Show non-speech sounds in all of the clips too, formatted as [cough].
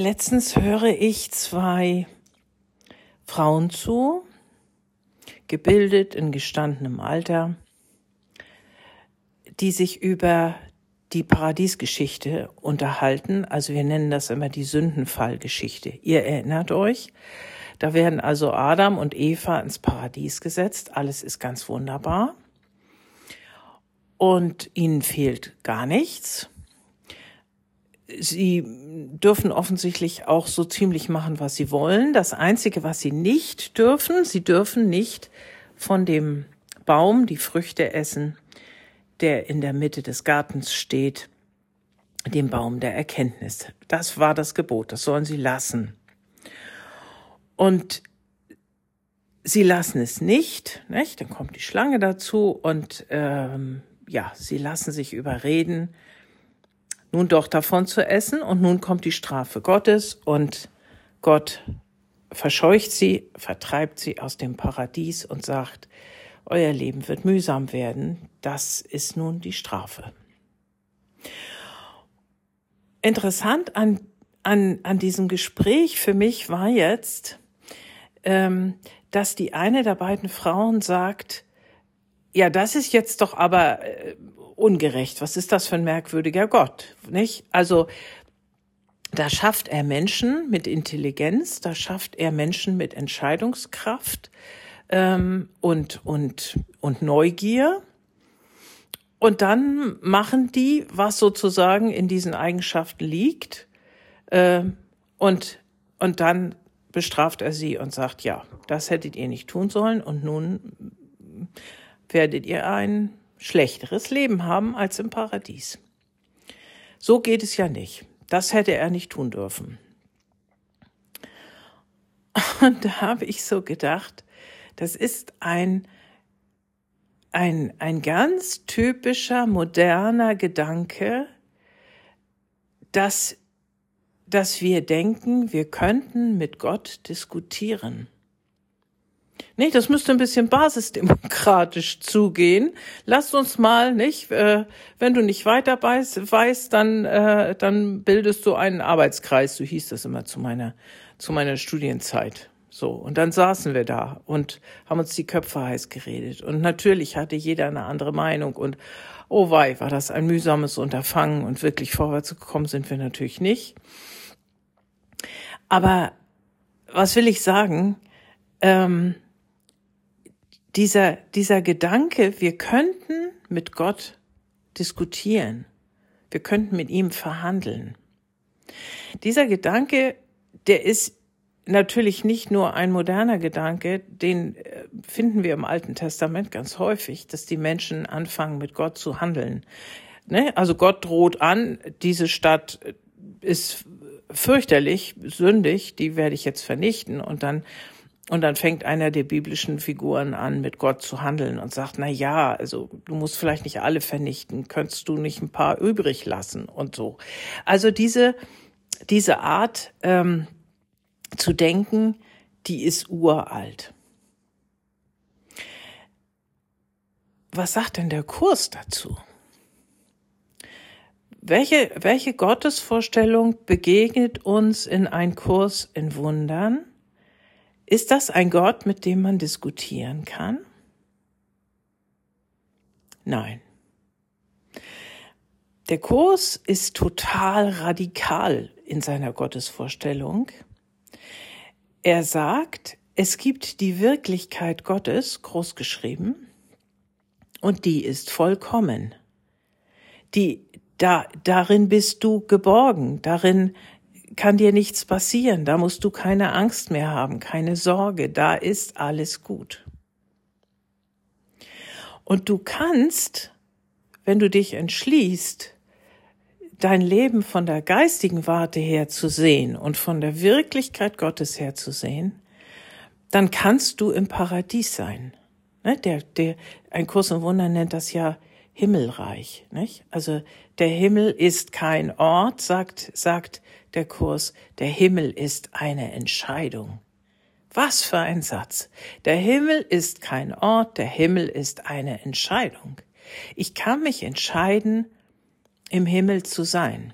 Letztens höre ich zwei Frauen zu, gebildet in gestandenem Alter, die sich über die Paradiesgeschichte unterhalten. Also wir nennen das immer die Sündenfallgeschichte. Ihr erinnert euch, da werden also Adam und Eva ins Paradies gesetzt. Alles ist ganz wunderbar. Und ihnen fehlt gar nichts. Sie dürfen offensichtlich auch so ziemlich machen, was sie wollen. Das Einzige, was sie nicht dürfen, sie dürfen nicht von dem Baum die Früchte essen, der in der Mitte des Gartens steht, dem Baum der Erkenntnis. Das war das Gebot, das sollen sie lassen. Und sie lassen es nicht, nicht? dann kommt die Schlange dazu und ähm, ja, sie lassen sich überreden, nun doch davon zu essen und nun kommt die Strafe Gottes und Gott verscheucht sie, vertreibt sie aus dem Paradies und sagt, euer Leben wird mühsam werden, das ist nun die Strafe. Interessant an, an, an diesem Gespräch für mich war jetzt, ähm, dass die eine der beiden Frauen sagt, ja, das ist jetzt doch aber äh, ungerecht. Was ist das für ein merkwürdiger Gott, nicht? Also, da schafft er Menschen mit Intelligenz, da schafft er Menschen mit Entscheidungskraft ähm, und, und, und Neugier. Und dann machen die, was sozusagen in diesen Eigenschaften liegt. Äh, und, und dann bestraft er sie und sagt, ja, das hättet ihr nicht tun sollen und nun werdet ihr ein schlechteres Leben haben als im Paradies. So geht es ja nicht. Das hätte er nicht tun dürfen. [laughs] Und da habe ich so gedacht, das ist ein, ein, ein ganz typischer, moderner Gedanke, dass, dass wir denken, wir könnten mit Gott diskutieren. Nee, das müsste ein bisschen basisdemokratisch [laughs] zugehen. Lasst uns mal, nicht? Äh, wenn du nicht weiter weißt, weißt dann, äh, dann bildest du einen Arbeitskreis. So hieß das immer zu meiner, zu meiner Studienzeit. So. Und dann saßen wir da und haben uns die Köpfe heiß geredet. Und natürlich hatte jeder eine andere Meinung und oh wei, war das ein mühsames Unterfangen und wirklich vorwärts gekommen sind wir natürlich nicht. Aber was will ich sagen? Ähm, dieser, dieser Gedanke, wir könnten mit Gott diskutieren. Wir könnten mit ihm verhandeln. Dieser Gedanke, der ist natürlich nicht nur ein moderner Gedanke, den äh, finden wir im Alten Testament ganz häufig, dass die Menschen anfangen, mit Gott zu handeln. Ne? Also Gott droht an, diese Stadt ist fürchterlich, sündig, die werde ich jetzt vernichten und dann und dann fängt einer der biblischen Figuren an, mit Gott zu handeln und sagt, na ja, also du musst vielleicht nicht alle vernichten, könntest du nicht ein paar übrig lassen und so. Also diese, diese Art ähm, zu denken, die ist uralt. Was sagt denn der Kurs dazu? Welche, welche Gottesvorstellung begegnet uns in ein Kurs in Wundern? Ist das ein Gott, mit dem man diskutieren kann? Nein. Der Kurs ist total radikal in seiner Gottesvorstellung. Er sagt, es gibt die Wirklichkeit Gottes, groß geschrieben, und die ist vollkommen. Die, da, darin bist du geborgen, darin kann dir nichts passieren, da musst du keine Angst mehr haben, keine Sorge, da ist alles gut. Und du kannst, wenn du dich entschließt, dein Leben von der geistigen Warte her zu sehen und von der Wirklichkeit Gottes her zu sehen, dann kannst du im Paradies sein. Ne, der, der, ein Kurs im Wunder nennt das ja Himmelreich, nicht? Also der Himmel ist kein Ort, sagt, sagt der Kurs, der Himmel ist eine Entscheidung. Was für ein Satz. Der Himmel ist kein Ort, der Himmel ist eine Entscheidung. Ich kann mich entscheiden, im Himmel zu sein.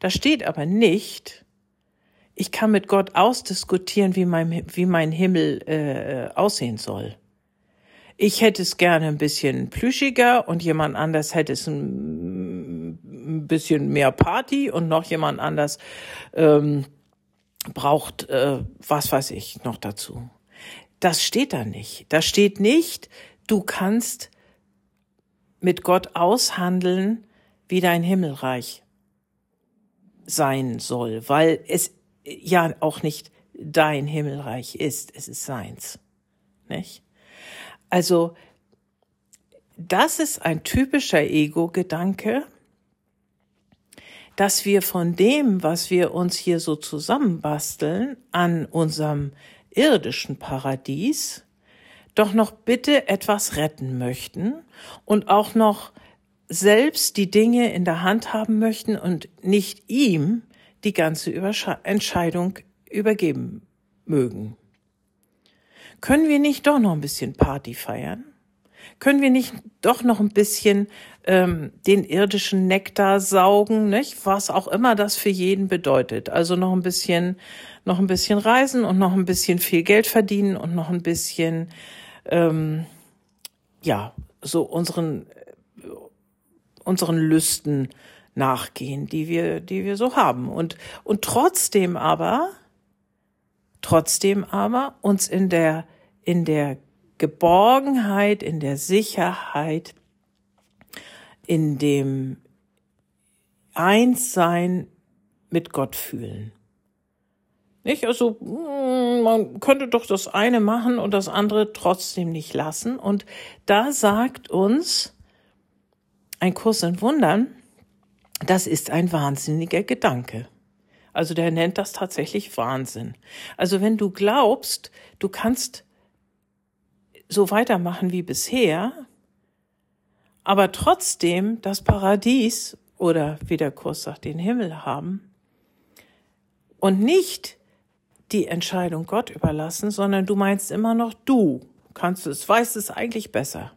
Da steht aber nicht, ich kann mit Gott ausdiskutieren, wie mein, wie mein Himmel äh, aussehen soll. Ich hätte es gerne ein bisschen plüschiger und jemand anders hätte es ein, bisschen mehr Party und noch jemand anders ähm, braucht äh, was weiß ich noch dazu. Das steht da nicht. Da steht nicht, du kannst mit Gott aushandeln, wie dein Himmelreich sein soll, weil es ja auch nicht dein Himmelreich ist, es ist seins. Nicht? Also, das ist ein typischer Ego-Gedanke, dass wir von dem, was wir uns hier so zusammenbasteln, an unserem irdischen Paradies, doch noch bitte etwas retten möchten und auch noch selbst die Dinge in der Hand haben möchten und nicht ihm die ganze Übersche Entscheidung übergeben mögen. Können wir nicht doch noch ein bisschen Party feiern? Können wir nicht doch noch ein bisschen ähm, den irdischen Nektar saugen, nicht? Was auch immer das für jeden bedeutet. Also noch ein bisschen, noch ein bisschen reisen und noch ein bisschen viel Geld verdienen und noch ein bisschen, ähm, ja, so unseren unseren Lüsten nachgehen, die wir, die wir so haben. Und, und trotzdem aber, trotzdem aber uns in der, in der Geborgenheit, in der Sicherheit, in dem Einssein mit Gott fühlen. Nicht? Also, hm, man könnte doch das eine machen und das andere trotzdem nicht lassen. Und da sagt uns ein Kurs in Wundern, das ist ein wahnsinniger Gedanke. Also der nennt das tatsächlich Wahnsinn. Also wenn du glaubst, du kannst so weitermachen wie bisher, aber trotzdem das Paradies oder wie der Kurs sagt, den Himmel haben und nicht die Entscheidung Gott überlassen, sondern du meinst immer noch, du kannst es, weißt es eigentlich besser.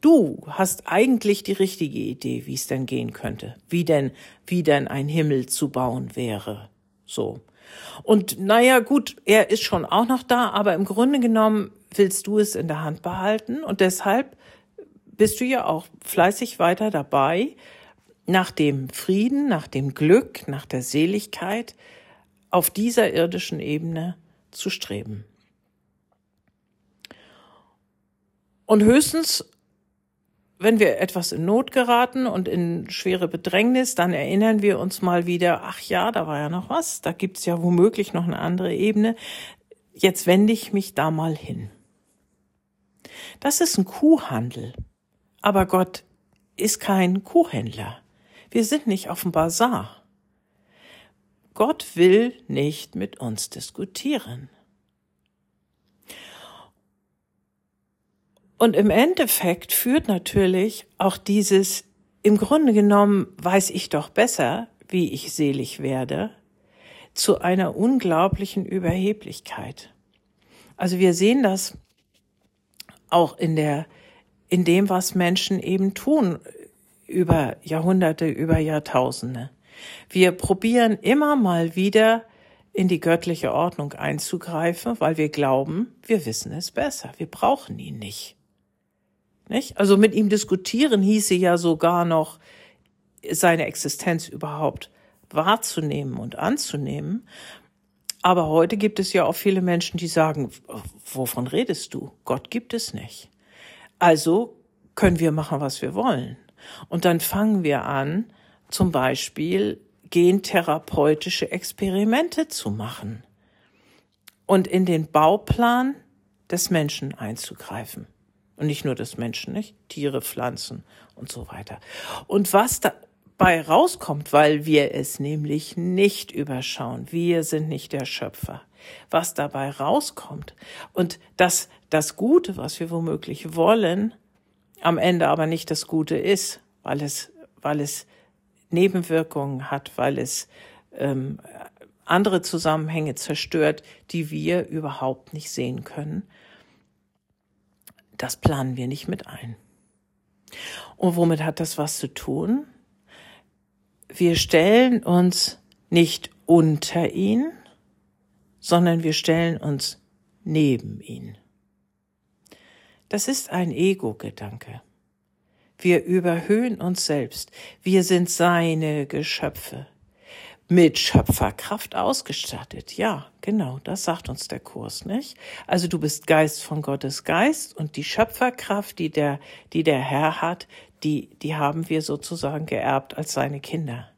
Du hast eigentlich die richtige Idee, wie es denn gehen könnte, wie denn, wie denn ein Himmel zu bauen wäre. So. Und naja, gut, er ist schon auch noch da, aber im Grunde genommen willst du es in der Hand behalten und deshalb bist du ja auch fleißig weiter dabei, nach dem Frieden, nach dem Glück, nach der Seligkeit auf dieser irdischen Ebene zu streben. Und höchstens wenn wir etwas in Not geraten und in schwere Bedrängnis, dann erinnern wir uns mal wieder, ach ja, da war ja noch was, da gibt's ja womöglich noch eine andere Ebene. Jetzt wende ich mich da mal hin. Das ist ein Kuhhandel. Aber Gott ist kein Kuhhändler. Wir sind nicht auf dem Bazar. Gott will nicht mit uns diskutieren. Und im Endeffekt führt natürlich auch dieses, im Grunde genommen weiß ich doch besser, wie ich selig werde, zu einer unglaublichen Überheblichkeit. Also wir sehen das auch in der, in dem, was Menschen eben tun über Jahrhunderte, über Jahrtausende. Wir probieren immer mal wieder in die göttliche Ordnung einzugreifen, weil wir glauben, wir wissen es besser. Wir brauchen ihn nicht. Nicht? Also mit ihm diskutieren hieße ja sogar noch, seine Existenz überhaupt wahrzunehmen und anzunehmen. Aber heute gibt es ja auch viele Menschen, die sagen, wovon redest du? Gott gibt es nicht. Also können wir machen, was wir wollen. Und dann fangen wir an, zum Beispiel gentherapeutische Experimente zu machen und in den Bauplan des Menschen einzugreifen. Und nicht nur des Menschen, nicht? Tiere, Pflanzen und so weiter. Und was dabei rauskommt, weil wir es nämlich nicht überschauen, wir sind nicht der Schöpfer, was dabei rauskommt und dass das Gute, was wir womöglich wollen, am Ende aber nicht das Gute ist, weil es, weil es Nebenwirkungen hat, weil es ähm, andere Zusammenhänge zerstört, die wir überhaupt nicht sehen können das planen wir nicht mit ein. Und womit hat das was zu tun? Wir stellen uns nicht unter ihn, sondern wir stellen uns neben ihn. Das ist ein Ego-Gedanke. Wir überhöhen uns selbst. Wir sind seine Geschöpfe. Mit Schöpferkraft ausgestattet. Ja, genau, das sagt uns der Kurs, nicht? Also du bist Geist von Gottes Geist und die Schöpferkraft, die der, die der Herr hat, die, die haben wir sozusagen geerbt als seine Kinder.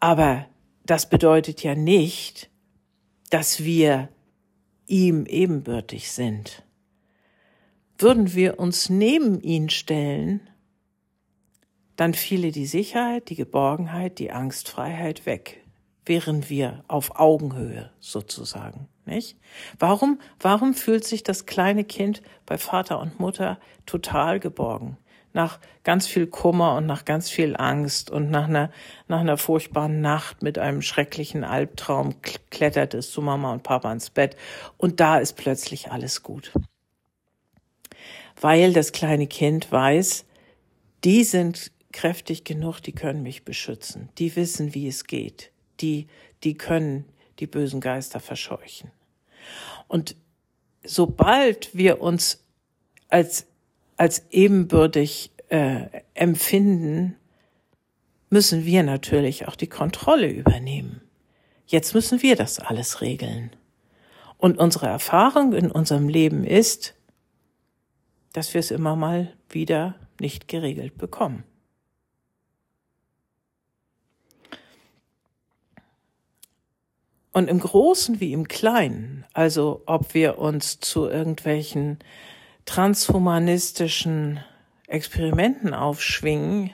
Aber das bedeutet ja nicht, dass wir ihm ebenbürtig sind. Würden wir uns neben ihn stellen, dann fiele die Sicherheit, die Geborgenheit, die Angstfreiheit weg, wären wir auf Augenhöhe sozusagen, nicht? Warum, warum fühlt sich das kleine Kind bei Vater und Mutter total geborgen? Nach ganz viel Kummer und nach ganz viel Angst und nach einer, nach einer furchtbaren Nacht mit einem schrecklichen Albtraum klettert es zu Mama und Papa ins Bett und da ist plötzlich alles gut. Weil das kleine Kind weiß, die sind kräftig genug, die können mich beschützen. Die wissen, wie es geht. Die, die können die bösen Geister verscheuchen. Und sobald wir uns als, als ebenbürtig äh, empfinden, müssen wir natürlich auch die Kontrolle übernehmen. Jetzt müssen wir das alles regeln. Und unsere Erfahrung in unserem Leben ist, dass wir es immer mal wieder nicht geregelt bekommen. Und im Großen wie im Kleinen, also ob wir uns zu irgendwelchen transhumanistischen Experimenten aufschwingen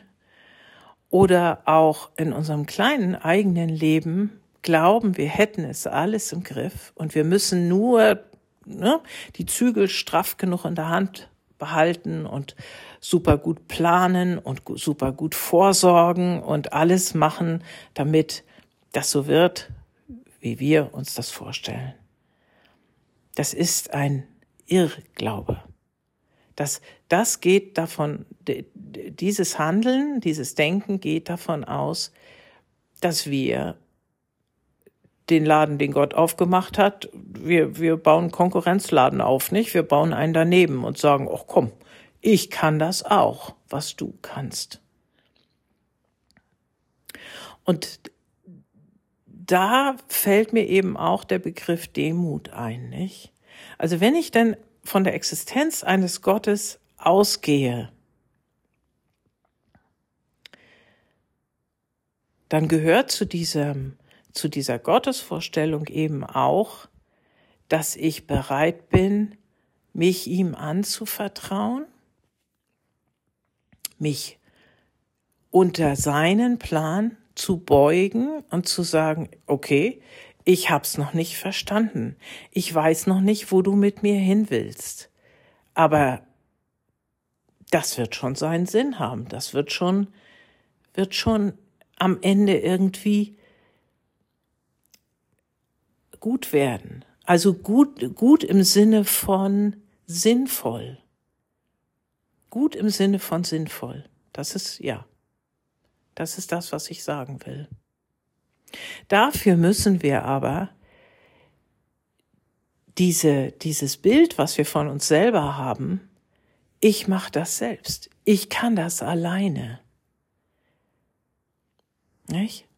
oder auch in unserem kleinen eigenen Leben glauben, wir hätten es alles im Griff und wir müssen nur ne, die Zügel straff genug in der Hand behalten und super gut planen und super gut vorsorgen und alles machen, damit das so wird, wie wir uns das vorstellen. Das ist ein Irrglaube. Das, das geht davon, dieses Handeln, dieses Denken geht davon aus, dass wir den Laden, den Gott aufgemacht hat, wir, wir bauen Konkurrenzladen auf, nicht? Wir bauen einen daneben und sagen, ach komm, ich kann das auch, was du kannst. Und da fällt mir eben auch der Begriff Demut ein, nicht? Also wenn ich denn von der Existenz eines Gottes ausgehe, dann gehört zu diesem, zu dieser Gottesvorstellung eben auch, dass ich bereit bin, mich ihm anzuvertrauen, mich unter seinen Plan zu beugen und zu sagen, okay, ich hab's noch nicht verstanden. Ich weiß noch nicht, wo du mit mir hin willst. Aber das wird schon seinen Sinn haben. Das wird schon, wird schon am Ende irgendwie gut werden. Also gut, gut im Sinne von sinnvoll. Gut im Sinne von sinnvoll. Das ist, ja. Das ist das, was ich sagen will. Dafür müssen wir aber diese, dieses Bild, was wir von uns selber haben, ich mache das selbst. Ich kann das alleine. Nicht?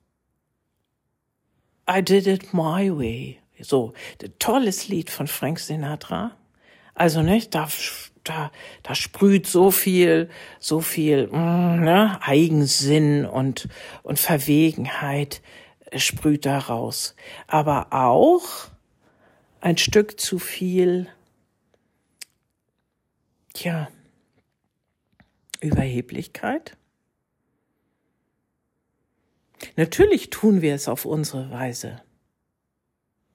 I did it my way. So, tolles Lied von Frank Sinatra. Also, nicht, da da, da sprüht so viel, so viel mm, ne, Eigensinn und, und Verwegenheit äh, sprüht da raus. Aber auch ein Stück zu viel, tja, Überheblichkeit. Natürlich tun wir es auf unsere Weise.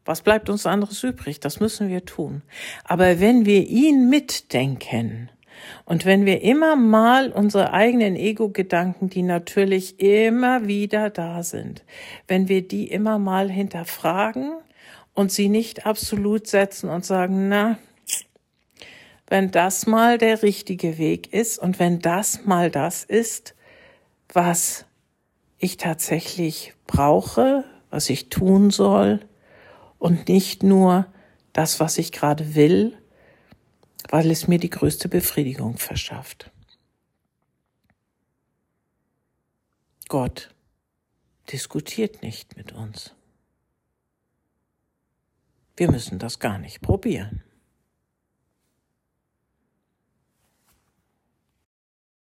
Was bleibt uns anderes übrig? Das müssen wir tun. Aber wenn wir ihn mitdenken und wenn wir immer mal unsere eigenen Ego-Gedanken, die natürlich immer wieder da sind, wenn wir die immer mal hinterfragen und sie nicht absolut setzen und sagen, na, wenn das mal der richtige Weg ist und wenn das mal das ist, was ich tatsächlich brauche, was ich tun soll, und nicht nur das, was ich gerade will, weil es mir die größte Befriedigung verschafft. Gott diskutiert nicht mit uns. Wir müssen das gar nicht probieren.